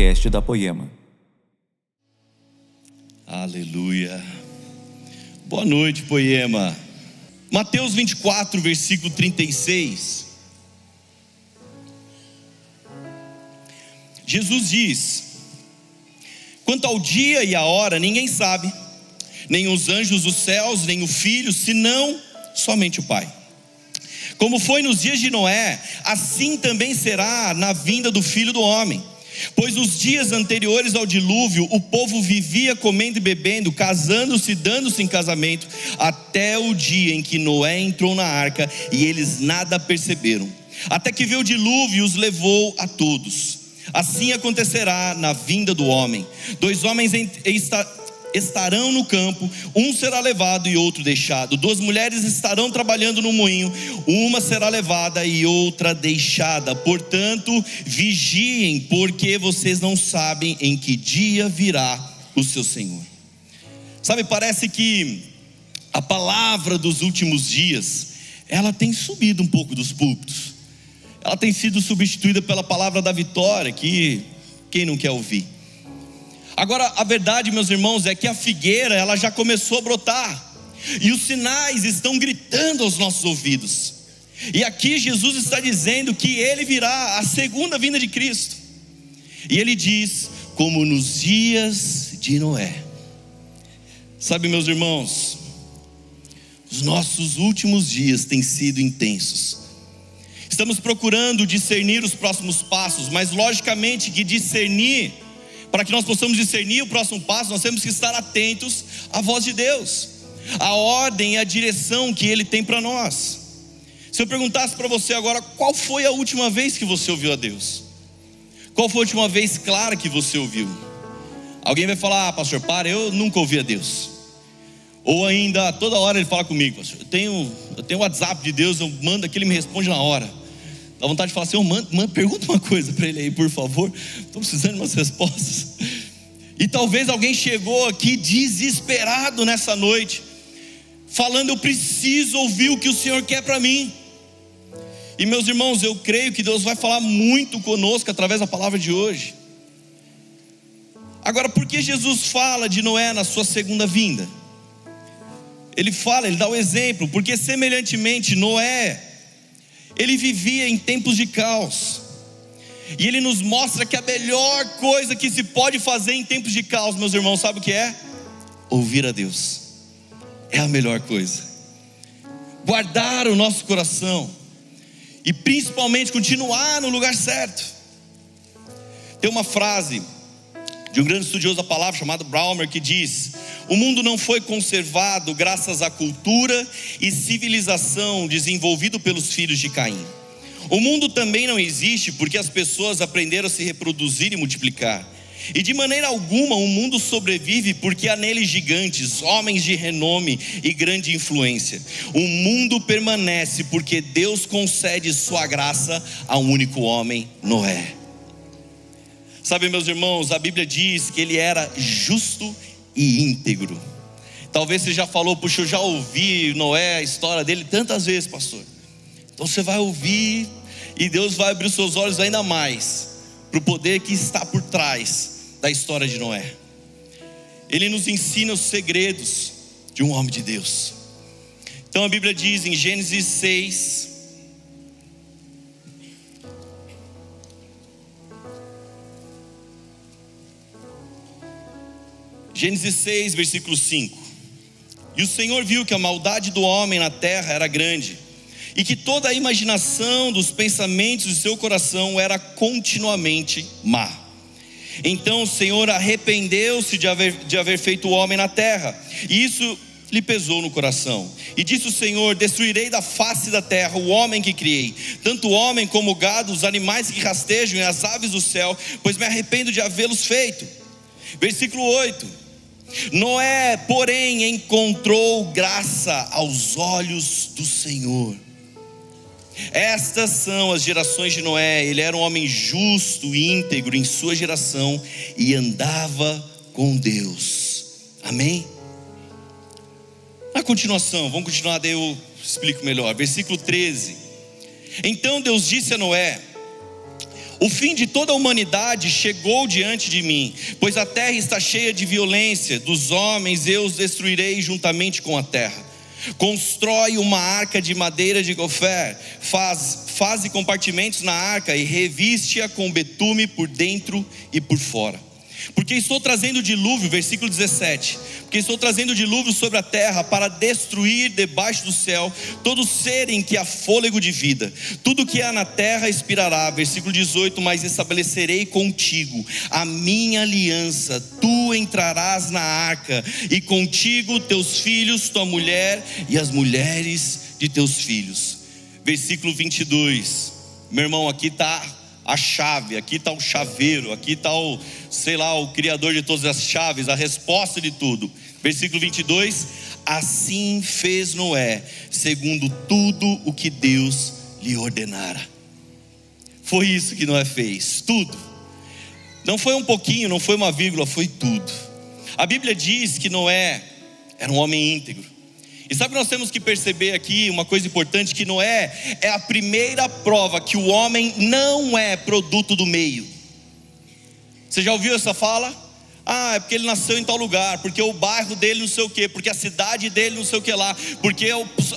podcast da Poema. Aleluia. Boa noite, Poema. Mateus 24, versículo 36. Jesus diz: Quanto ao dia e a hora, ninguém sabe, nem os anjos dos céus, nem o filho, senão somente o Pai. Como foi nos dias de Noé, assim também será na vinda do filho do homem. Pois nos dias anteriores ao dilúvio, o povo vivia comendo e bebendo, casando-se e dando-se em casamento, até o dia em que Noé entrou na arca e eles nada perceberam. Até que veio o dilúvio e os levou a todos. Assim acontecerá na vinda do homem. Dois homens estarão no campo, um será levado e outro deixado. Duas mulheres estarão trabalhando no moinho, uma será levada e outra deixada. Portanto, vigiem, porque vocês não sabem em que dia virá o seu Senhor. Sabe, parece que a palavra dos últimos dias, ela tem subido um pouco dos púlpitos. Ela tem sido substituída pela palavra da vitória, que quem não quer ouvir? Agora, a verdade, meus irmãos, é que a figueira ela já começou a brotar. E os sinais estão gritando aos nossos ouvidos. E aqui Jesus está dizendo que ele virá a segunda vinda de Cristo. E ele diz: como nos dias de Noé. Sabe, meus irmãos, os nossos últimos dias têm sido intensos. Estamos procurando discernir os próximos passos, mas logicamente que discernir para que nós possamos discernir o próximo passo, nós temos que estar atentos à voz de Deus, à ordem e à direção que Ele tem para nós. Se eu perguntasse para você agora, qual foi a última vez que você ouviu a Deus? Qual foi a última vez clara que você ouviu? Alguém vai falar, ah, pastor, para, eu nunca ouvi a Deus. Ou ainda, toda hora ele fala comigo, pastor, eu tenho, eu tenho WhatsApp de Deus, eu mando aqui, ele me responde na hora. Dá vontade de falar assim, oh, manda, manda, pergunta uma coisa para ele aí, por favor. Estou precisando de umas respostas. E talvez alguém chegou aqui desesperado nessa noite, falando: Eu preciso ouvir o que o Senhor quer para mim. E meus irmãos, eu creio que Deus vai falar muito conosco através da palavra de hoje. Agora, por que Jesus fala de Noé na sua segunda vinda? Ele fala, ele dá o exemplo, porque semelhantemente Noé ele vivia em tempos de caos. E ele nos mostra que a melhor coisa que se pode fazer em tempos de caos, meus irmãos, sabe o que é? Ouvir a Deus. É a melhor coisa. Guardar o nosso coração e principalmente continuar no lugar certo. Tem uma frase de um grande estudioso da palavra chamado Braumer que diz: o mundo não foi conservado graças à cultura e civilização desenvolvido pelos filhos de Caim. O mundo também não existe porque as pessoas aprenderam a se reproduzir e multiplicar. E de maneira alguma o mundo sobrevive porque há nele gigantes, homens de renome e grande influência. O mundo permanece porque Deus concede sua graça a um único homem, Noé. Sabe, meus irmãos, a Bíblia diz que ele era justo e íntegro. Talvez você já falou, puxa, eu já ouvi Noé, a história dele tantas vezes, pastor. Então você vai ouvir e Deus vai abrir os seus olhos ainda mais para o poder que está por trás da história de Noé. Ele nos ensina os segredos de um homem de Deus. Então a Bíblia diz em Gênesis 6, Gênesis 6, versículo 5. E o Senhor viu que a maldade do homem na terra era grande, e que toda a imaginação dos pensamentos de seu coração era continuamente má. Então o Senhor arrependeu-se de haver, de haver feito o homem na terra, e isso lhe pesou no coração. E disse o Senhor: Destruirei da face da terra o homem que criei, tanto o homem como o gado, os animais que rastejam e as aves do céu, pois me arrependo de havê-los feito. Versículo 8: Noé, porém, encontrou graça aos olhos do Senhor. Estas são as gerações de Noé. Ele era um homem justo e íntegro em sua geração e andava com Deus. Amém? Na continuação, vamos continuar, daí eu explico melhor. Versículo 13. Então Deus disse a Noé: O fim de toda a humanidade chegou diante de mim, pois a terra está cheia de violência, dos homens eu os destruirei juntamente com a terra. Constrói uma arca de madeira de gofer, faz, faze compartimentos na arca e reviste-a com betume por dentro e por fora porque estou trazendo dilúvio, versículo 17. Porque estou trazendo dilúvio sobre a terra para destruir debaixo do céu todo ser em que há fôlego de vida. Tudo que há na terra expirará. Versículo 18: Mas estabelecerei contigo a minha aliança. Tu entrarás na arca, e contigo teus filhos, tua mulher e as mulheres de teus filhos. Versículo 22. Meu irmão, aqui está a chave, aqui está o chaveiro, aqui está o, sei lá, o criador de todas as chaves, a resposta de tudo. Versículo 22: Assim fez Noé, segundo tudo o que Deus lhe ordenara. Foi isso que Noé fez, tudo. Não foi um pouquinho, não foi uma vírgula, foi tudo. A Bíblia diz que Noé era um homem íntegro. E sabe, nós temos que perceber aqui uma coisa importante: que Noé é a primeira prova que o homem não é produto do meio. Você já ouviu essa fala? Ah, é porque ele nasceu em tal lugar, porque o bairro dele não sei o que, porque a cidade dele não sei o que lá, porque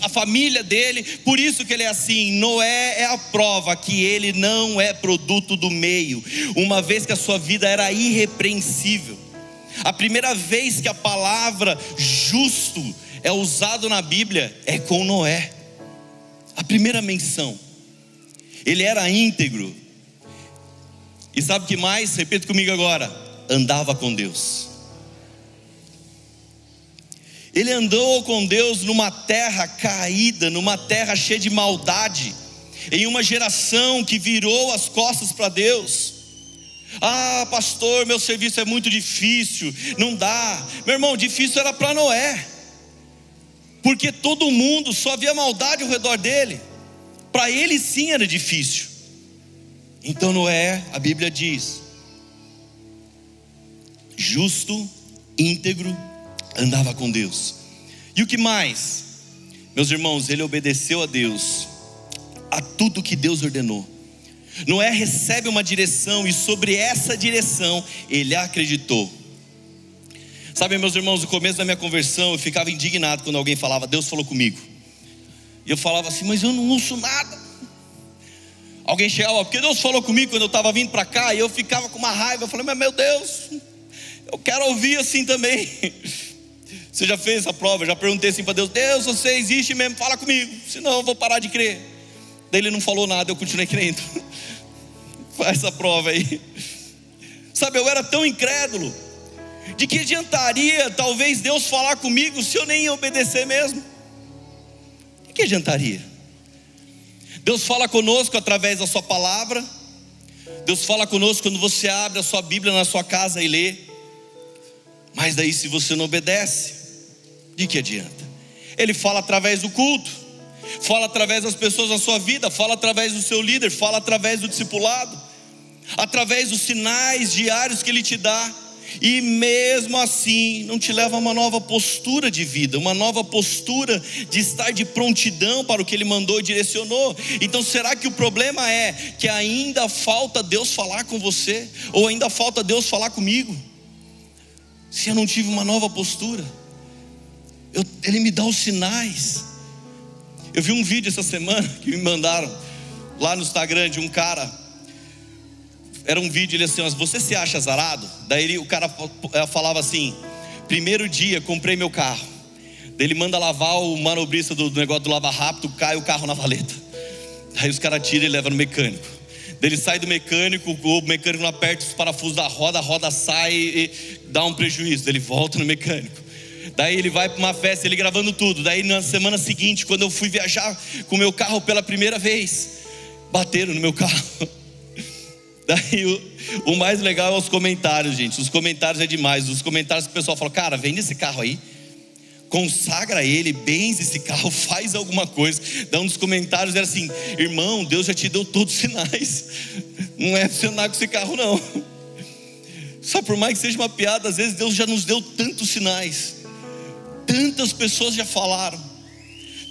a família dele, por isso que ele é assim. Noé é a prova que ele não é produto do meio, uma vez que a sua vida era irrepreensível. A primeira vez que a palavra justo é usado na Bíblia é com Noé. A primeira menção. Ele era íntegro. E sabe o que mais? Repita comigo agora. Andava com Deus. Ele andou com Deus numa terra caída, numa terra cheia de maldade, em uma geração que virou as costas para Deus. Ah, pastor, meu serviço é muito difícil, não dá. Meu irmão, difícil era para Noé porque todo mundo só via maldade ao redor dele. Para ele sim era difícil. Então Noé, a Bíblia diz, justo, íntegro, andava com Deus. E o que mais? Meus irmãos, ele obedeceu a Deus, a tudo que Deus ordenou. Noé recebe uma direção e sobre essa direção ele acreditou. Sabe, meus irmãos, no começo da minha conversão eu ficava indignado quando alguém falava, Deus falou comigo. E eu falava assim, mas eu não ouço nada. Alguém chegava, porque Deus falou comigo quando eu estava vindo para cá, e eu ficava com uma raiva. Eu falei, mas meu Deus, eu quero ouvir assim também. Você já fez essa prova? Eu já perguntei assim para Deus: Deus, você existe mesmo? Fala comigo, senão eu vou parar de crer. Daí ele não falou nada, eu continuei crendo. Faz essa prova aí. Sabe, eu era tão incrédulo de que adiantaria talvez Deus falar comigo se eu nem obedecer mesmo? De que adiantaria? Deus fala conosco através da Sua palavra, Deus fala conosco quando você abre a sua Bíblia na sua casa e lê, mas daí se você não obedece, de que adianta? Ele fala através do culto, fala através das pessoas na sua vida, fala através do seu líder, fala através do discipulado, através dos sinais diários que Ele te dá e mesmo assim não te leva a uma nova postura de vida, uma nova postura de estar de prontidão para o que Ele mandou e direcionou. Então, será que o problema é que ainda falta Deus falar com você, ou ainda falta Deus falar comigo? Se eu não tive uma nova postura, eu, Ele me dá os sinais. Eu vi um vídeo essa semana que me mandaram lá no Instagram de um cara era um vídeo, ele assim, você se acha azarado? Daí ele, o cara eh, falava assim: primeiro dia comprei meu carro. Daí ele manda lavar o manobrista do, do negócio do lava rápido, cai o carro na valeta. Aí os caras tiram e levam no mecânico. Daí ele sai do mecânico, o mecânico não aperta os parafusos da roda, a roda sai e dá um prejuízo. Daí ele volta no mecânico. Daí ele vai para uma festa, ele gravando tudo. Daí na semana seguinte, quando eu fui viajar com meu carro pela primeira vez, bateram no meu carro. Daí o, o, mais legal é os comentários, gente. Os comentários é demais. Os comentários que o pessoal fala, cara, vende esse carro aí, consagra ele, benze esse carro, faz alguma coisa. Daí um dos comentários era assim: irmão, Deus já te deu todos os sinais. Não é funcionar com esse carro, não. Só por mais que seja uma piada, às vezes Deus já nos deu tantos sinais. Tantas pessoas já falaram.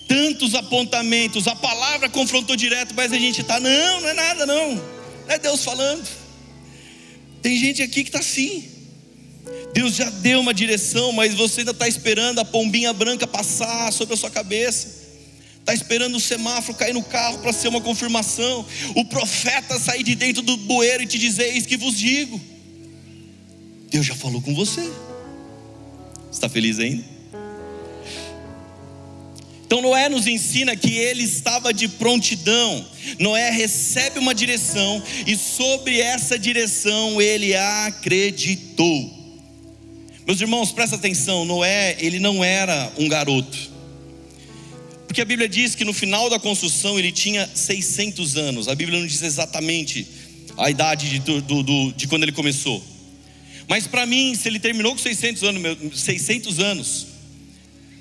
Tantos apontamentos, a palavra confrontou direto, mas a gente está, não, não é nada, não é Deus falando. Tem gente aqui que está assim. Deus já deu uma direção, mas você ainda está esperando a pombinha branca passar sobre a sua cabeça. Está esperando o semáforo cair no carro para ser uma confirmação. O profeta sair de dentro do bueiro e te dizer: Eis que vos digo. Deus já falou com você. Está feliz ainda? Então Noé nos ensina que ele estava de prontidão. Noé recebe uma direção e sobre essa direção ele acreditou. Meus irmãos, presta atenção, Noé, ele não era um garoto. Porque a Bíblia diz que no final da construção ele tinha 600 anos. A Bíblia não diz exatamente a idade de, do, do, de quando ele começou. Mas para mim, se ele terminou com 600 anos, 600 anos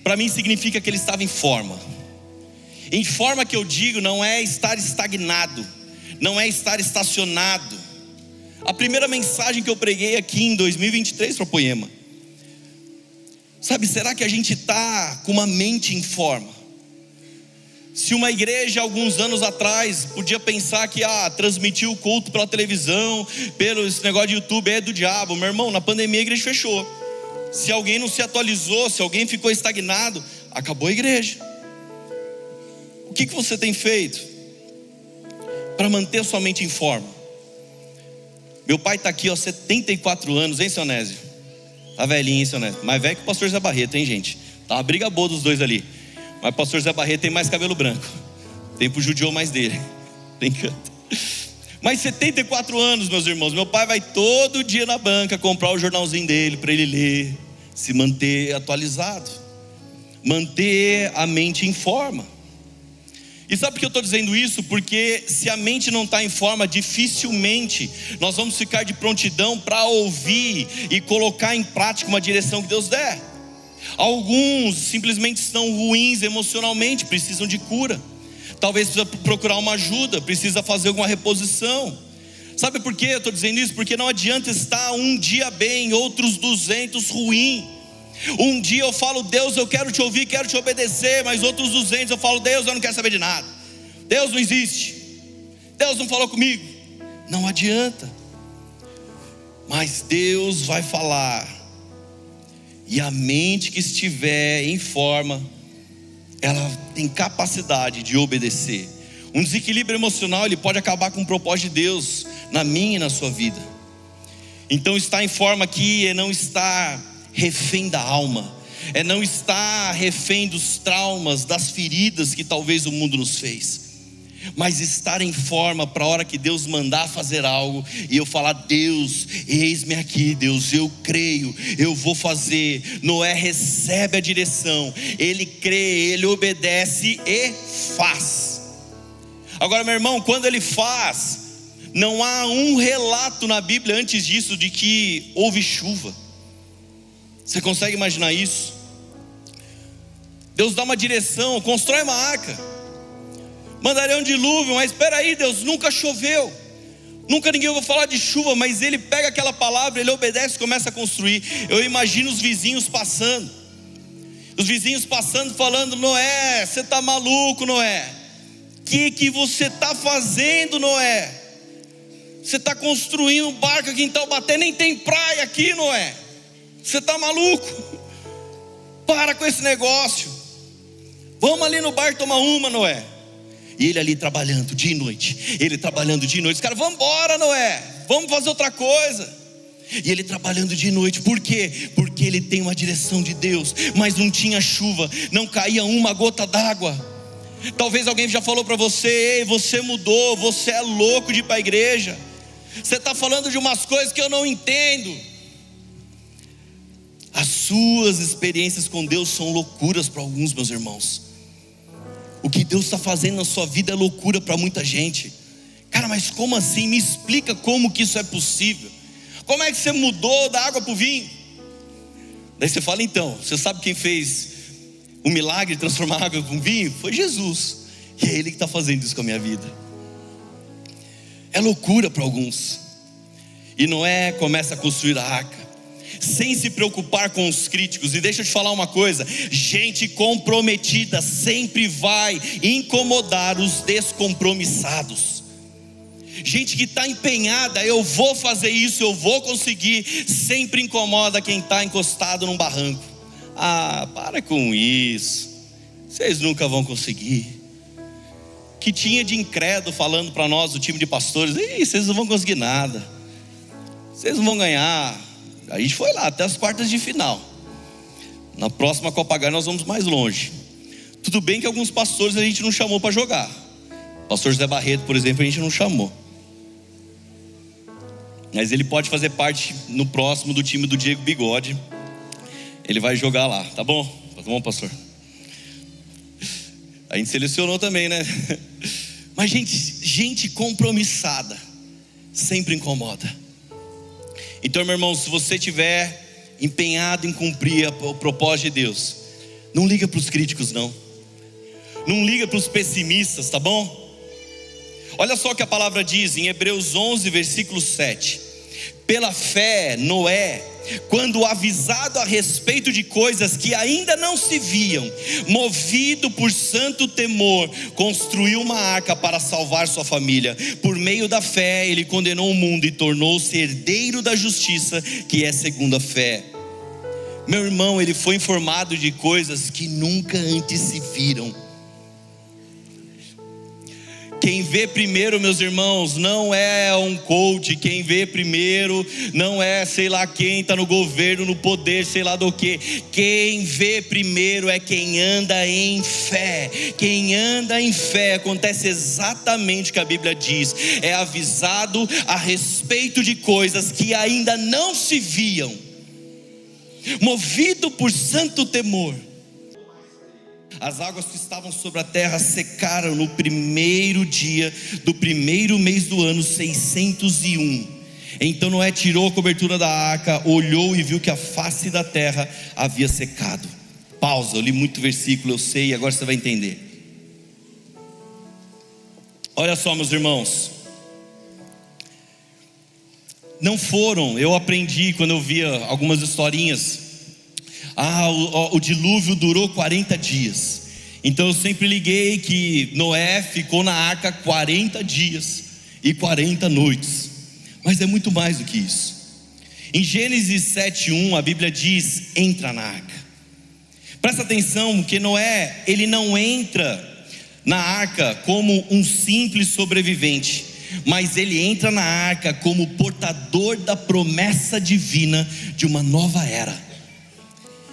para mim significa que ele estava em forma. Em forma que eu digo, não é estar estagnado, não é estar estacionado. A primeira mensagem que eu preguei aqui em 2023 para Poema. Sabe, será que a gente está com uma mente em forma? Se uma igreja alguns anos atrás podia pensar que ah, transmitir o culto pela televisão, pelo esse negócio de YouTube é do diabo, meu irmão, na pandemia a igreja fechou. Se alguém não se atualizou, se alguém ficou estagnado, acabou a igreja. O que, que você tem feito para manter sua mente em forma? Meu pai está aqui, ó, 74 anos, hein, seu Nésio? Tá velhinho, hein, seu Nésio? Mais velho que o pastor Zé Barreto, hein, gente? Tá uma briga boa dos dois ali. Mas o pastor Zé Barreto tem mais cabelo branco. Tempo judiou mais dele. Tem canto. Mas 74 anos, meus irmãos, meu pai vai todo dia na banca comprar o jornalzinho dele para ele ler, se manter atualizado, manter a mente em forma. E sabe por que eu estou dizendo isso? Porque se a mente não está em forma, dificilmente nós vamos ficar de prontidão para ouvir e colocar em prática uma direção que Deus der. Alguns simplesmente estão ruins emocionalmente, precisam de cura talvez precisa procurar uma ajuda, precisa fazer alguma reposição. Sabe por que eu estou dizendo isso? Porque não adianta estar um dia bem, outros 200 ruim. Um dia eu falo, Deus, eu quero te ouvir, quero te obedecer, mas outros 200 eu falo, Deus, eu não quero saber de nada. Deus não existe. Deus não falou comigo. Não adianta. Mas Deus vai falar. E a mente que estiver em forma, ela tem capacidade de obedecer. Um desequilíbrio emocional ele pode acabar com o propósito de Deus na minha e na sua vida. Então estar em forma aqui é não estar refém da alma, é não estar refém dos traumas, das feridas que talvez o mundo nos fez mas estar em forma para a hora que Deus mandar fazer algo e eu falar: Deus, eis-me aqui, Deus, eu creio, eu vou fazer. Noé recebe a direção, ele crê, ele obedece e faz. Agora, meu irmão, quando ele faz, não há um relato na Bíblia antes disso de que houve chuva. Você consegue imaginar isso? Deus dá uma direção, constrói uma arca mandaria um dilúvio, mas espera aí, Deus, nunca choveu. Nunca ninguém ouviu falar de chuva, mas ele pega aquela palavra, ele obedece e começa a construir. Eu imagino os vizinhos passando. Os vizinhos passando falando: "Noé, você tá maluco, Noé? Que que você tá fazendo, Noé? Você está construindo um barco aqui em Taubaté, nem tem praia aqui, Noé. Você está maluco? Para com esse negócio. Vamos ali no bar tomar uma, Noé. E ele ali trabalhando dia e noite. Ele trabalhando dia e noite. Os caras, vamos embora, Noé. Vamos fazer outra coisa. E ele trabalhando de noite, por quê? Porque ele tem uma direção de Deus, mas não tinha chuva, não caía uma gota d'água. Talvez alguém já falou para você: Ei, você mudou, você é louco de ir para a igreja, você está falando de umas coisas que eu não entendo. As suas experiências com Deus são loucuras para alguns, meus irmãos. O que Deus está fazendo na sua vida é loucura para muita gente. Cara, mas como assim? Me explica como que isso é possível. Como é que você mudou da água para o vinho? Daí você fala, então, você sabe quem fez o milagre de transformar a água em vinho? Foi Jesus. E é Ele que está fazendo isso com a minha vida. É loucura para alguns. E Noé começa a construir a arca sem se preocupar com os críticos. E deixa eu te falar uma coisa: gente comprometida sempre vai incomodar os descompromissados. Gente que está empenhada, eu vou fazer isso, eu vou conseguir, sempre incomoda quem está encostado num barranco. Ah, para com isso, vocês nunca vão conseguir. Que tinha de incrédulo falando para nós, o time de pastores: Ih, vocês não vão conseguir nada, vocês não vão ganhar. A gente foi lá até as quartas de final. Na próxima Copa H nós vamos mais longe. Tudo bem que alguns pastores a gente não chamou para jogar. Pastor José Barreto, por exemplo, a gente não chamou. Mas ele pode fazer parte no próximo do time do Diego Bigode. Ele vai jogar lá, tá bom? Tá bom, pastor? A gente selecionou também, né? Mas gente, gente compromissada sempre incomoda. Então, meu irmão, se você tiver empenhado em cumprir o propósito de Deus, não liga para os críticos não. Não liga para os pessimistas, tá bom? Olha só o que a palavra diz em Hebreus 11, versículo 7. Pela fé, Noé, quando avisado a respeito de coisas que ainda não se viam, movido por santo temor, construiu uma arca para salvar sua família. Por meio da fé, ele condenou o mundo e tornou-se herdeiro da justiça, que é segundo a fé. Meu irmão, ele foi informado de coisas que nunca antes se viram quem vê primeiro, meus irmãos, não é um coach. Quem vê primeiro não é sei lá quem está no governo, no poder, sei lá do que. Quem vê primeiro é quem anda em fé. Quem anda em fé acontece exatamente o que a Bíblia diz. É avisado a respeito de coisas que ainda não se viam. Movido por santo temor as águas que estavam sobre a terra secaram no primeiro dia do primeiro mês do ano 601. Então Noé tirou a cobertura da arca, olhou e viu que a face da terra havia secado. Pausa, eu li muito versículo, eu sei, agora você vai entender. Olha só, meus irmãos. Não foram, eu aprendi quando eu via algumas historinhas ah, o, o, dilúvio durou 40 dias. Então eu sempre liguei que Noé ficou na arca 40 dias e 40 noites. Mas é muito mais do que isso. Em Gênesis 7:1 a Bíblia diz: "Entra na arca". Presta atenção que Noé, ele não entra na arca como um simples sobrevivente, mas ele entra na arca como portador da promessa divina de uma nova era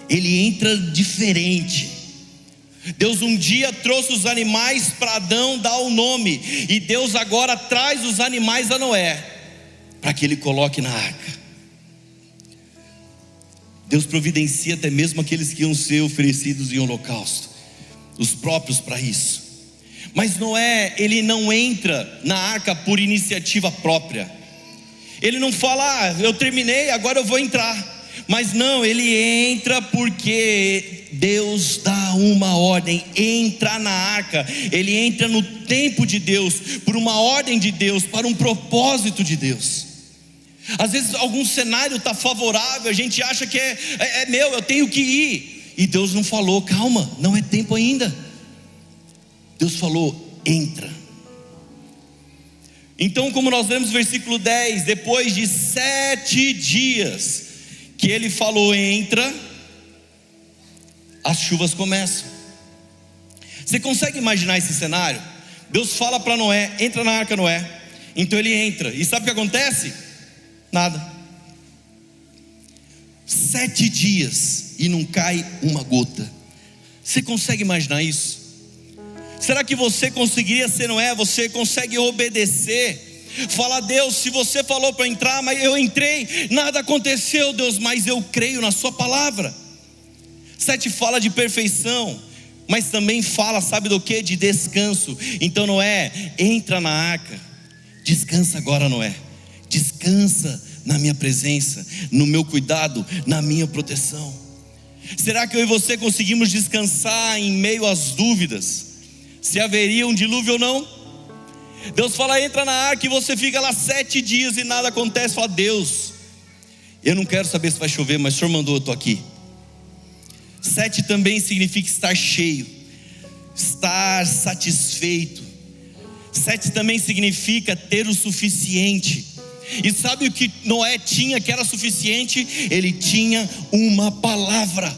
ele entra diferente. Deus um dia trouxe os animais para Adão dar o nome, e Deus agora traz os animais a Noé, para que ele coloque na arca. Deus providencia até mesmo aqueles que iam ser oferecidos em holocausto, os próprios para isso. Mas Noé, ele não entra na arca por iniciativa própria. Ele não fala, ah, eu terminei, agora eu vou entrar. Mas não, ele entra porque Deus dá uma ordem, entra na arca, ele entra no tempo de Deus, por uma ordem de Deus, para um propósito de Deus. Às vezes algum cenário está favorável, a gente acha que é, é, é meu, eu tenho que ir, e Deus não falou, calma, não é tempo ainda. Deus falou, entra. Então, como nós vemos no versículo 10, depois de sete dias, que ele falou entra, as chuvas começam. Você consegue imaginar esse cenário? Deus fala para Noé: entra na arca, Noé. Então ele entra, e sabe o que acontece? Nada. Sete dias e não cai uma gota. Você consegue imaginar isso? Será que você conseguiria ser Noé? Você consegue obedecer? Fala, Deus, se você falou para entrar, mas eu entrei, nada aconteceu, Deus, mas eu creio na Sua palavra. Sete fala de perfeição, mas também fala, sabe do que? De descanso. Então, Noé, entra na arca, descansa agora, Noé, descansa na minha presença, no meu cuidado, na minha proteção. Será que eu e você conseguimos descansar em meio às dúvidas? Se haveria um dilúvio ou não? Deus fala, entra na arca e você fica lá sete dias e nada acontece. Fala, Deus, eu não quero saber se vai chover, mas o Senhor mandou, eu estou aqui. Sete também significa estar cheio, estar satisfeito, Sete também significa ter o suficiente. E sabe o que Noé tinha que era suficiente? Ele tinha uma palavra.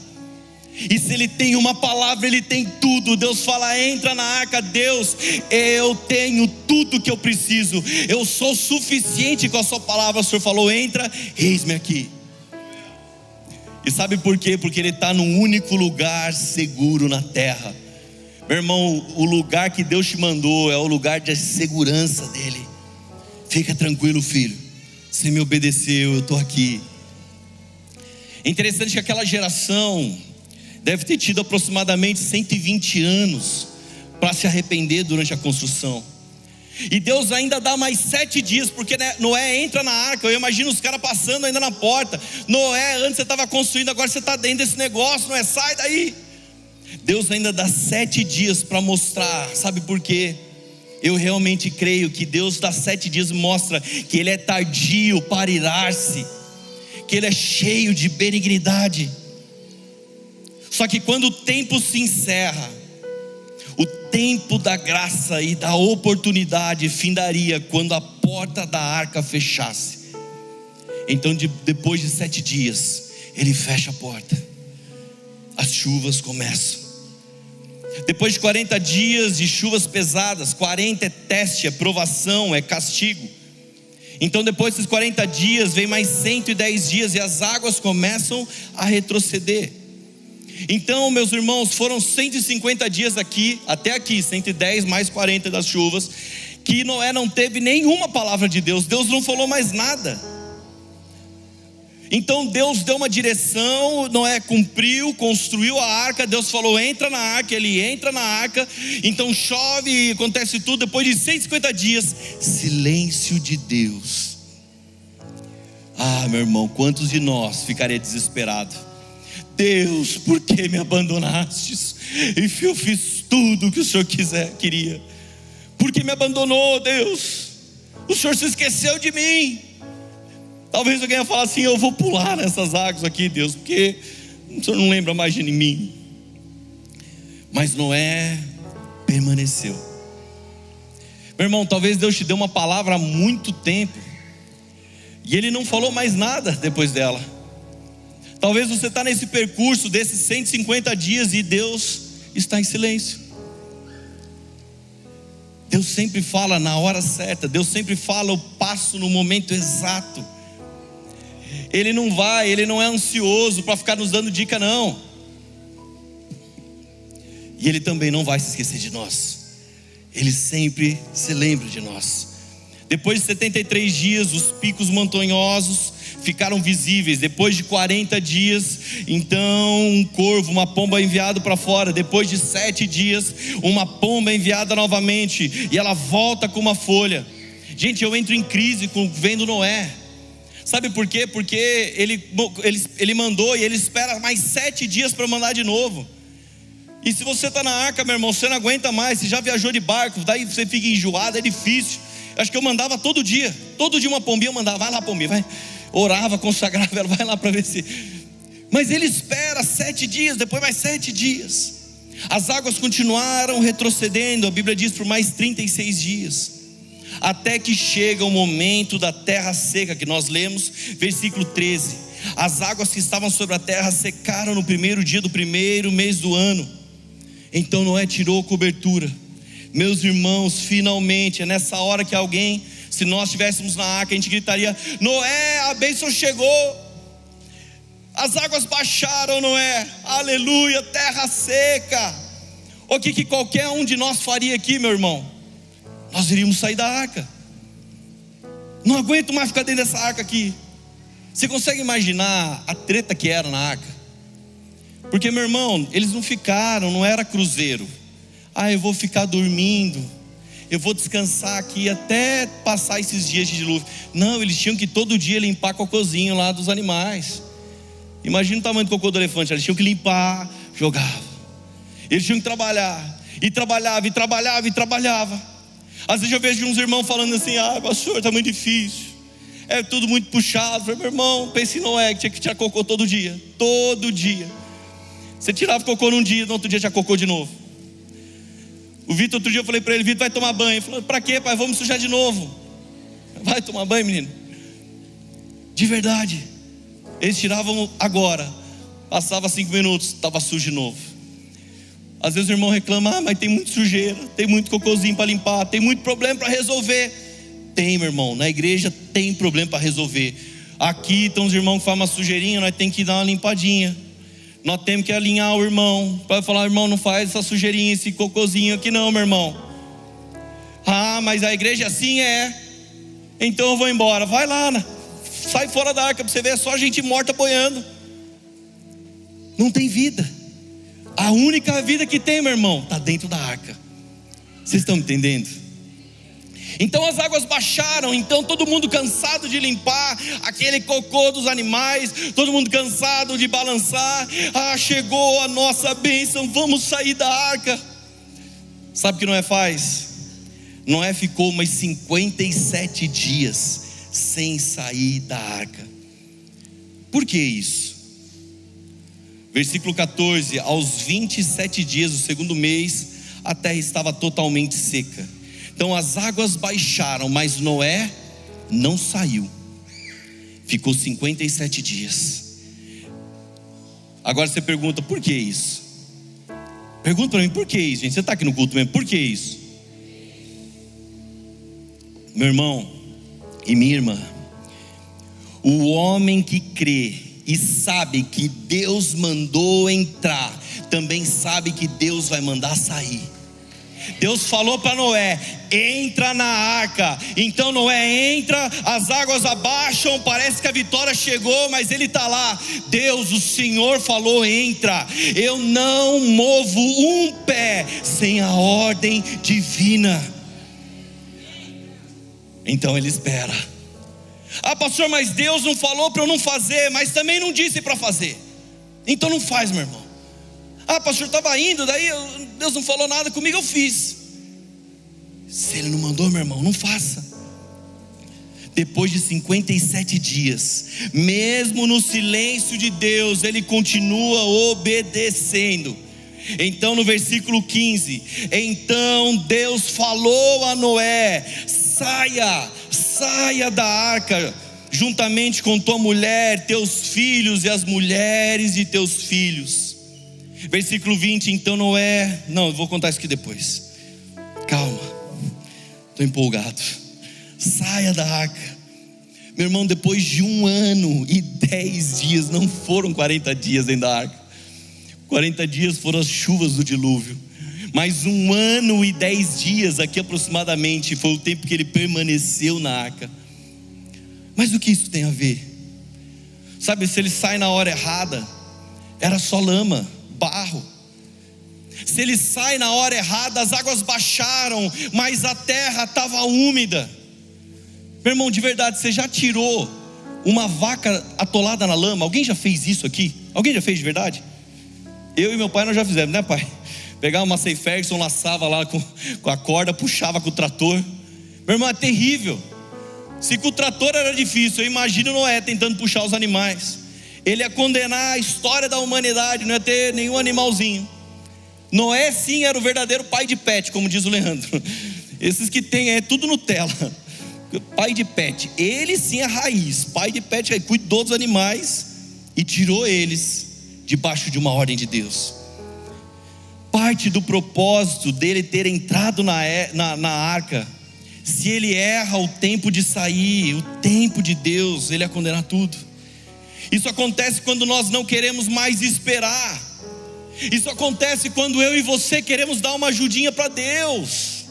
E se ele tem uma palavra, ele tem tudo. Deus fala: entra na arca, Deus, eu tenho tudo que eu preciso. Eu sou suficiente com a sua palavra. O Senhor falou: entra, eis-me aqui. E sabe por quê? Porque ele está num único lugar seguro na terra. Meu irmão, o lugar que Deus te mandou é o lugar de segurança dele. Fica tranquilo, filho. Você me obedeceu, eu estou aqui. É interessante que aquela geração deve ter tido aproximadamente 120 anos para se arrepender durante a construção. E Deus ainda dá mais sete dias, porque né, Noé entra na arca. Eu imagino os caras passando ainda na porta. Noé, antes você estava construindo, agora você está dentro desse negócio, Noé, sai daí. Deus ainda dá sete dias para mostrar, sabe por quê? Eu realmente creio que Deus dá sete dias mostra que Ele é tardio para irar-se, que Ele é cheio de benignidade. Só que quando o tempo se encerra, o tempo da graça e da oportunidade findaria quando a porta da arca fechasse. Então, de, depois de sete dias, ele fecha a porta, as chuvas começam. Depois de 40 dias de chuvas pesadas, 40 é teste, é provação, é castigo. Então, depois desses 40 dias, vem mais 110 dias e as águas começam a retroceder. Então, meus irmãos, foram 150 dias aqui, até aqui, 110 mais 40 das chuvas, que Noé não teve nenhuma palavra de Deus, Deus não falou mais nada. Então Deus deu uma direção, Noé cumpriu, construiu a arca, Deus falou: entra na arca, ele entra na arca, então chove, acontece tudo. Depois de 150 dias, silêncio de Deus. Ah, meu irmão, quantos de nós ficaria desesperado? Deus, por que me abandonastes? E eu fiz tudo o que o Senhor quiser, queria. Por que me abandonou, Deus? O Senhor se esqueceu de mim. Talvez alguém ia falar assim: Eu vou pular nessas águas aqui, Deus, porque o Senhor não lembra mais de mim. Mas Noé permaneceu. Meu irmão, talvez Deus te deu uma palavra há muito tempo, e Ele não falou mais nada depois dela. Talvez você está nesse percurso desses 150 dias e Deus está em silêncio. Deus sempre fala na hora certa, Deus sempre fala o passo no momento exato. Ele não vai, ele não é ansioso para ficar nos dando dica, não. E ele também não vai se esquecer de nós. Ele sempre se lembra de nós. Depois de 73 dias, os picos montanhosos ficaram visíveis. Depois de 40 dias, então um corvo, uma pomba enviado para fora. Depois de sete dias, uma pomba enviada novamente e ela volta com uma folha. Gente, eu entro em crise com vendo Noé. Sabe por quê? Porque ele, ele, ele mandou e ele espera mais sete dias para mandar de novo. E se você está na arca, meu irmão, você não aguenta mais, você já viajou de barco, daí você fica enjoado, é difícil. Acho que eu mandava todo dia, todo dia uma pombinha eu mandava, vai lá pombinha, vai. Orava, consagrava ela, vai lá para ver se. Mas ele espera sete dias, depois mais sete dias. As águas continuaram retrocedendo, a Bíblia diz por mais 36 dias até que chega o momento da terra seca, que nós lemos, versículo 13. As águas que estavam sobre a terra secaram no primeiro dia do primeiro mês do ano. Então Noé tirou a cobertura. Meus irmãos, finalmente, é nessa hora que alguém, se nós estivéssemos na arca, a gente gritaria: Noé, a bênção chegou. As águas baixaram, Noé, aleluia, terra seca. O que, que qualquer um de nós faria aqui, meu irmão? nós iríamos sair da arca. Não aguento mais ficar dentro dessa arca aqui. Você consegue imaginar a treta que era na arca? Porque, meu irmão, eles não ficaram, não era cruzeiro. Ah, eu vou ficar dormindo, eu vou descansar aqui até passar esses dias de dilúvio. Não, eles tinham que todo dia limpar cocôzinho lá dos animais. Imagina o tamanho do cocô do elefante, eles tinham que limpar, jogava. Eles tinham que trabalhar, e trabalhava, e trabalhava, e trabalhava. Às vezes eu vejo uns irmãos falando assim: ah, pastor, está muito difícil. É tudo muito puxado. Falei, meu irmão, pense em Noé, que tinha que tirar cocô todo dia. Todo dia. Você tirava cocô num dia, no outro dia tinha cocô de novo. O Vitor, outro dia eu falei para ele: Vitor, vai tomar banho. Ele falou: Para quê, pai? Vamos sujar de novo. Vai tomar banho, menino. De verdade. Eles tiravam agora. Passava cinco minutos, estava sujo de novo. Às vezes o irmão reclama: Ah, mas tem muito sujeira, tem muito cocôzinho para limpar, tem muito problema para resolver. Tem, meu irmão. Na igreja tem problema para resolver. Aqui estão os irmãos que fazem uma sujeirinha, nós temos que dar uma limpadinha. Nós temos que alinhar o irmão. Para falar, irmão, não faz essa sujeirinha, esse cocôzinho aqui, não, meu irmão. Ah, mas a igreja assim é. Então eu vou embora. Vai lá, sai fora da arca para você ver, é só gente morta boiando. Não tem vida. A única vida que tem, meu irmão, está dentro da arca. Vocês estão entendendo? Então as águas baixaram, então todo mundo cansado de limpar aquele cocô dos animais, todo mundo cansado de balançar. Ah, chegou a nossa bênção, vamos sair da arca. Sabe o que Noé faz? Noé ficou mais 57 dias sem sair da arca. Por que isso? Versículo 14: Aos 27 dias do segundo mês, a terra estava totalmente seca. Então as águas baixaram, mas Noé não saiu. Ficou 57 dias. Agora você pergunta, por que isso? Pergunta para mim, por que isso, gente? Você está aqui no culto mesmo, por que isso? Meu irmão e minha irmã, o homem que crê e sabe que Deus mandou entrar, também sabe que Deus vai mandar sair. Deus falou para Noé: entra na arca. Então Noé entra, as águas abaixam, parece que a vitória chegou, mas ele está lá. Deus, o Senhor falou: entra. Eu não movo um pé sem a ordem divina. Então ele espera. Ah, pastor, mas Deus não falou para eu não fazer, mas também não disse para fazer. Então não faz, meu irmão. Ah, pastor, estava indo, daí Deus não falou nada comigo, eu fiz. Se Ele não mandou, meu irmão, não faça. Depois de 57 dias, mesmo no silêncio de Deus, ele continua obedecendo. Então, no versículo 15: Então Deus falou a Noé: saia, saia da arca, juntamente com tua mulher, teus filhos e as mulheres de teus filhos. Versículo 20, então não, eu vou contar isso aqui depois. Calma, estou empolgado. Saia da arca. Meu irmão, depois de um ano e dez dias, não foram 40 dias dentro da arca. 40 dias foram as chuvas do dilúvio mas um ano e dez dias aqui aproximadamente foi o tempo que ele permaneceu na arca. Mas o que isso tem a ver? Sabe, se ele sai na hora errada, era só lama, barro. Se ele sai na hora errada, as águas baixaram, mas a terra estava úmida. Meu irmão, de verdade, você já tirou uma vaca atolada na lama? Alguém já fez isso aqui? Alguém já fez de verdade? Eu e meu pai nós já fizemos, né, pai? Pegava uma Massey Ferguson, laçava lá com, com a corda, puxava com o trator. Meu irmão, é terrível. Se com o trator era difícil, eu imagino Noé tentando puxar os animais. Ele ia condenar a história da humanidade, não ia ter nenhum animalzinho. Noé sim era o verdadeiro pai de pet, como diz o Leandro. Esses que tem é tudo Nutella. Pai de pet. Ele sim é raiz. Pai de pet cuidou dos animais e tirou eles debaixo de uma ordem de Deus parte do propósito dele ter entrado na, na, na arca. Se ele erra o tempo de sair, o tempo de Deus, ele ia condenar tudo. Isso acontece quando nós não queremos mais esperar. Isso acontece quando eu e você queremos dar uma ajudinha para Deus.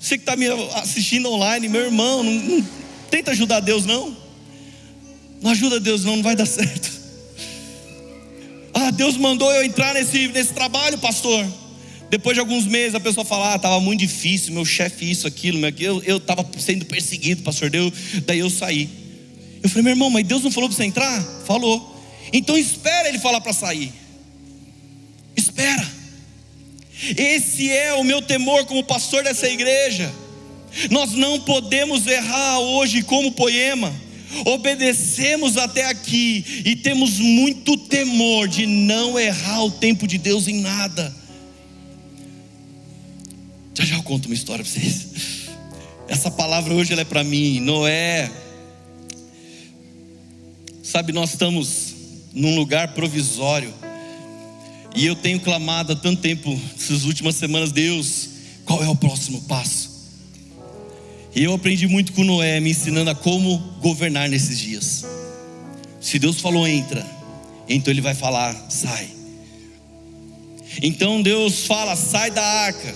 Você que está me assistindo online, meu irmão, não, não, tenta ajudar Deus não. Não ajuda Deus não, não vai dar certo. Ah, Deus mandou eu entrar nesse, nesse trabalho, pastor. Depois de alguns meses a pessoa fala: Ah, estava muito difícil, meu chefe, isso, aquilo, eu estava sendo perseguido, pastor. Deu, daí eu saí. Eu falei: Meu irmão, mas Deus não falou para você entrar? Falou. Então espera ele falar para sair. Espera. Esse é o meu temor como pastor dessa igreja. Nós não podemos errar hoje como poema obedecemos até aqui e temos muito temor de não errar o tempo de Deus em nada. Já já eu conto uma história para vocês. Essa palavra hoje é para mim. Noé. Sabe, nós estamos num lugar provisório. E eu tenho clamado há tanto tempo, essas últimas semanas, Deus, qual é o próximo passo? E eu aprendi muito com Noé, me ensinando a como governar nesses dias. Se Deus falou entra, então Ele vai falar sai. Então Deus fala sai da arca.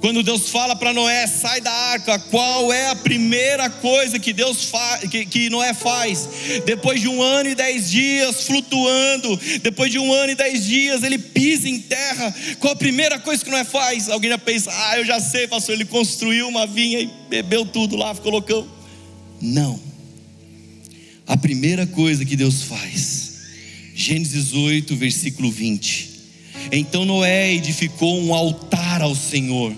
Quando Deus fala para Noé, sai da arca, qual é a primeira coisa que Deus que, que, Noé faz? Depois de um ano e dez dias flutuando, depois de um ano e dez dias ele pisa em terra, qual a primeira coisa que Noé faz? Alguém já pensa, ah, eu já sei, pastor, ele construiu uma vinha e bebeu tudo lá, ficou loucão. Não. A primeira coisa que Deus faz, Gênesis 8, versículo 20. Então Noé edificou um altar ao Senhor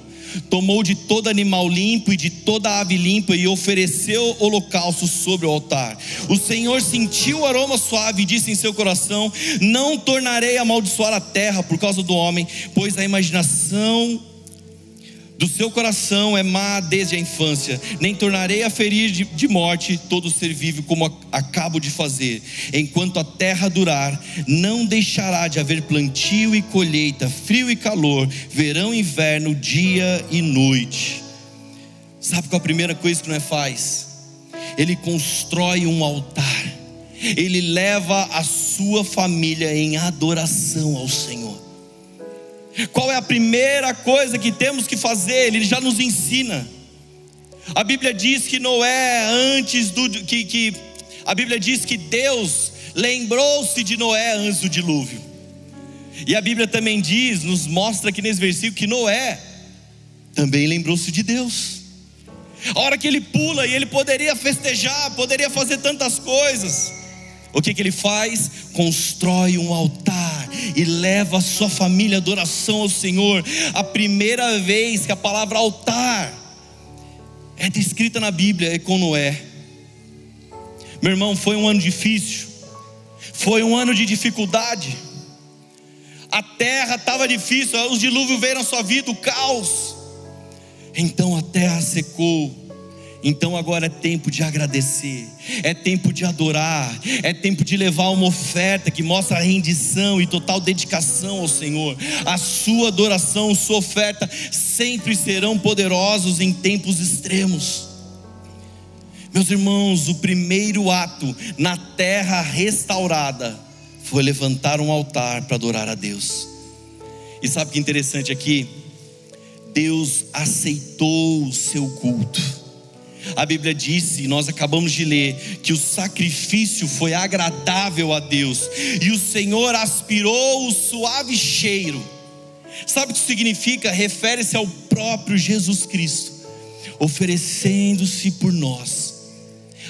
tomou de todo animal limpo e de toda ave limpa e ofereceu holocausto sobre o altar. O Senhor sentiu o aroma suave e disse em seu coração: Não tornarei a amaldiçoar a terra por causa do homem, pois a imaginação do seu coração é má desde a infância, nem tornarei a ferir de, morte todo ser vivo, como acabo de fazer. Enquanto a terra durar, não deixará de haver plantio e colheita, frio e calor, verão e inverno, dia e noite. Sabe qual é a primeira coisa que não é faz? Ele constrói um altar, ele leva a sua família em adoração ao Senhor. Qual é a primeira coisa que temos que fazer? Ele já nos ensina. A Bíblia diz que Noé, antes do. que, que A Bíblia diz que Deus lembrou-se de Noé antes do dilúvio. E a Bíblia também diz, nos mostra aqui nesse versículo, que Noé também lembrou-se de Deus. A hora que ele pula e ele poderia festejar, poderia fazer tantas coisas. O que, que ele faz? Constrói um altar e leva a sua família adoração ao Senhor. A primeira vez que a palavra altar é descrita na Bíblia é com Noé. Meu irmão, foi um ano difícil, foi um ano de dificuldade. A terra estava difícil, os dilúvios veio à sua vida, o caos. Então a terra secou, então agora é tempo de agradecer, é tempo de adorar, é tempo de levar uma oferta que mostra a rendição e total dedicação ao Senhor. A sua adoração, sua oferta sempre serão poderosos em tempos extremos. Meus irmãos, o primeiro ato na terra restaurada foi levantar um altar para adorar a Deus. E sabe o que é interessante aqui? Deus aceitou o seu culto. A Bíblia disse, nós acabamos de ler, que o sacrifício foi agradável a Deus e o Senhor aspirou o suave cheiro. Sabe o que significa? Refere-se ao próprio Jesus Cristo, oferecendo-se por nós.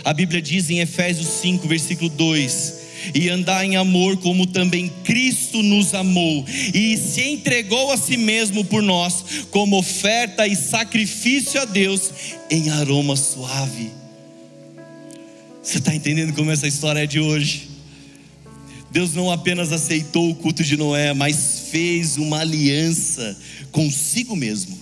A Bíblia diz em Efésios 5, versículo 2: e andar em amor, como também Cristo nos amou e se entregou a si mesmo por nós, como oferta e sacrifício a Deus em aroma suave. Você está entendendo como essa história é de hoje? Deus não apenas aceitou o culto de Noé, mas fez uma aliança consigo mesmo.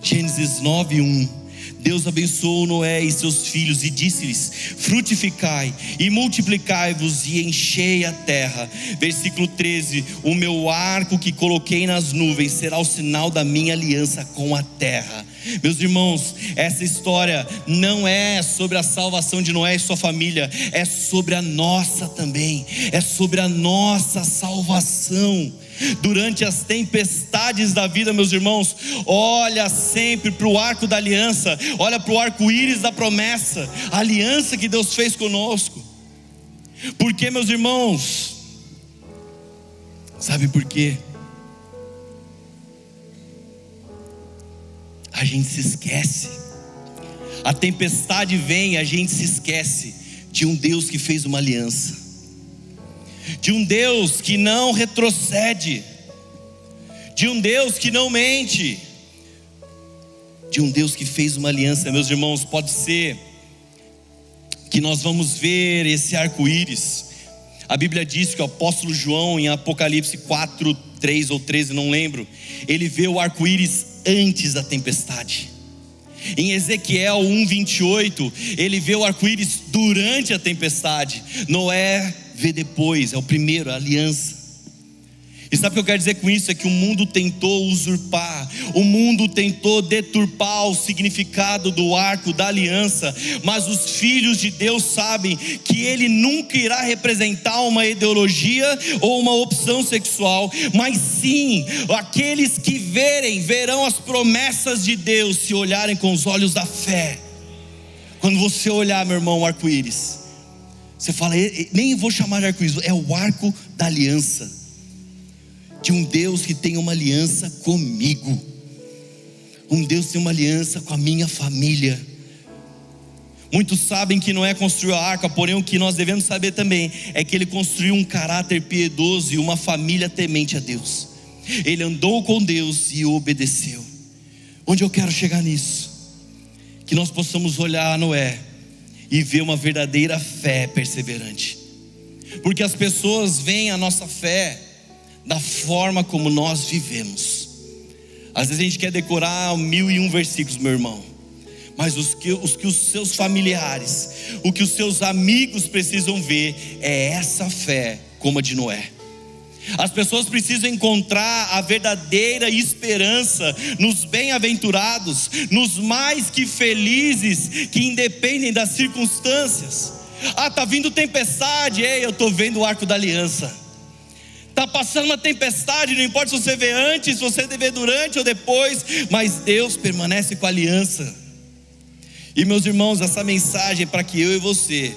Gênesis 9, 1 Deus abençoou Noé e seus filhos e disse-lhes: Frutificai e multiplicai-vos e enchei a terra. Versículo 13: O meu arco que coloquei nas nuvens será o sinal da minha aliança com a terra. Meus irmãos, essa história não é sobre a salvação de Noé e sua família, é sobre a nossa também, é sobre a nossa salvação durante as tempestades da vida, meus irmãos, olha sempre para o arco da aliança, olha para o arco-íris da promessa, a aliança que Deus fez conosco. Porque, meus irmãos, sabe por quê? A gente se esquece. A tempestade vem, a gente se esquece de um Deus que fez uma aliança de um Deus que não retrocede, de um Deus que não mente, de um Deus que fez uma aliança, meus irmãos. Pode ser que nós vamos ver esse arco-íris. A Bíblia diz que o apóstolo João, em Apocalipse 4, 3 ou 13, não lembro, ele vê o arco-íris antes da tempestade. Em Ezequiel 1:28, ele vê o arco-íris durante a tempestade. Noé vê depois, é o primeiro, a aliança. E sabe o que eu quero dizer com isso? É que o mundo tentou usurpar, o mundo tentou deturpar o significado do arco da aliança, mas os filhos de Deus sabem que ele nunca irá representar uma ideologia ou uma opção sexual, mas sim aqueles que verem, verão as promessas de Deus se olharem com os olhos da fé. Quando você olhar, meu irmão, o arco-íris, você fala, nem vou chamar de arco-íris, é o arco da aliança de um Deus que tem uma aliança comigo, um Deus que tem uma aliança com a minha família. Muitos sabem que Noé construiu a arca, porém o que nós devemos saber também é que ele construiu um caráter piedoso e uma família temente a Deus. Ele andou com Deus e obedeceu. Onde eu quero chegar nisso? Que nós possamos olhar a Noé e ver uma verdadeira fé perseverante. Porque as pessoas veem a nossa fé da forma como nós vivemos. Às vezes a gente quer decorar mil e um versículos, meu irmão, mas os que, os que os seus familiares, o que os seus amigos precisam ver é essa fé como a de Noé. As pessoas precisam encontrar a verdadeira esperança nos bem-aventurados, nos mais que felizes que independem das circunstâncias. Ah, tá vindo tempestade, ei, eu tô vendo o arco da aliança. Está passando uma tempestade, não importa se você vê antes, se você vê durante ou depois, mas Deus permanece com a aliança. E meus irmãos, essa mensagem é para que eu e você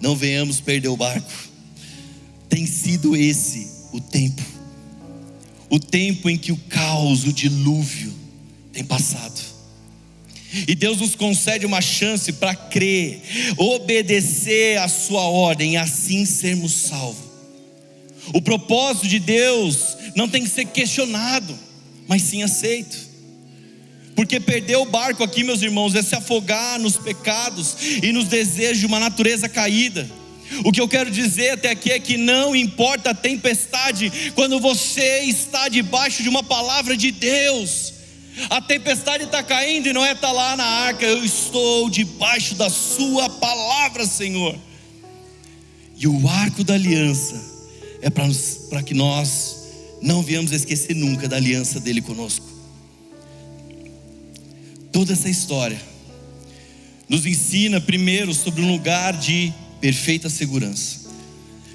não venhamos perder o barco. Tem sido esse o tempo. O tempo em que o caos, o dilúvio tem passado. E Deus nos concede uma chance para crer, obedecer a sua ordem e assim sermos salvos. O propósito de Deus não tem que ser questionado, mas sim aceito. Porque perder o barco aqui, meus irmãos, é se afogar nos pecados e nos desejos de uma natureza caída. O que eu quero dizer até aqui é que não importa a tempestade, quando você está debaixo de uma palavra de Deus. A tempestade está caindo e não é estar tá lá na arca, eu estou debaixo da Sua palavra, Senhor. E o arco da aliança é para que nós não viemos esquecer nunca da aliança dele conosco. Toda essa história nos ensina primeiro sobre um lugar de perfeita segurança.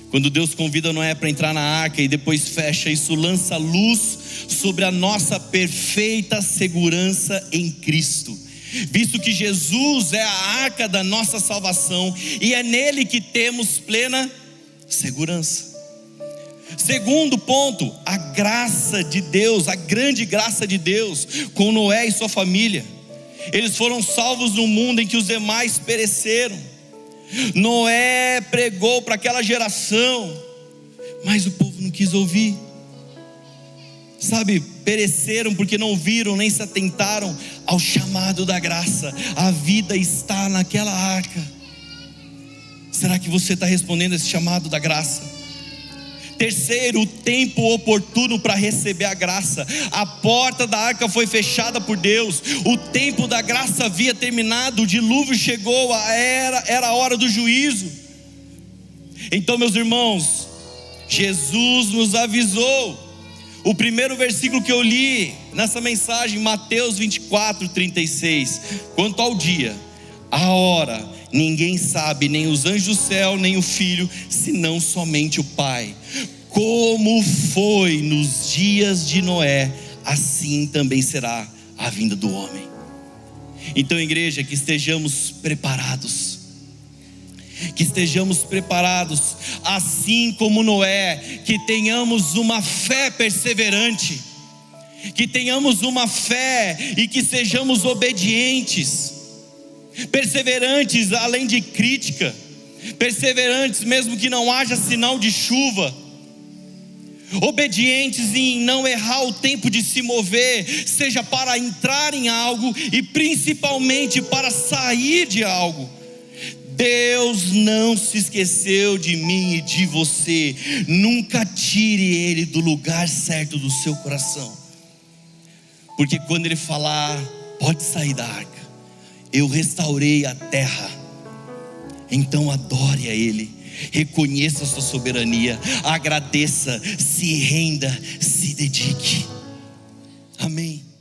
Quando Deus convida Noé para entrar na arca e depois fecha, isso lança luz sobre a nossa perfeita segurança em Cristo. Visto que Jesus é a arca da nossa salvação e é nele que temos plena segurança. Segundo ponto, a graça de Deus, a grande graça de Deus com Noé e sua família. Eles foram salvos no mundo em que os demais pereceram. Noé pregou para aquela geração, mas o povo não quis ouvir. Sabe, pereceram porque não viram nem se atentaram ao chamado da graça. A vida está naquela arca. Será que você está respondendo a esse chamado da graça? Terceiro, o tempo oportuno para receber a graça. A porta da arca foi fechada por Deus. O tempo da graça havia terminado. O dilúvio chegou. Era, era a hora do juízo. Então, meus irmãos, Jesus nos avisou. O primeiro versículo que eu li nessa mensagem, Mateus 24, 36. Quanto ao dia, a hora, ninguém sabe, nem os anjos do céu, nem o filho, senão somente o Pai. Como foi nos dias de Noé, assim também será a vinda do homem. Então, igreja, que estejamos preparados, que estejamos preparados, assim como Noé, que tenhamos uma fé perseverante, que tenhamos uma fé e que sejamos obedientes, perseverantes além de crítica, perseverantes mesmo que não haja sinal de chuva, obedientes em não errar o tempo de se mover, seja para entrar em algo e principalmente para sair de algo. Deus não se esqueceu de mim e de você. Nunca tire Ele do lugar certo do seu coração. Porque quando ele falar, pode sair da arca, eu restaurei a terra, então adore a Ele, reconheça a sua soberania, agradeça, se renda, se dedique. Amém.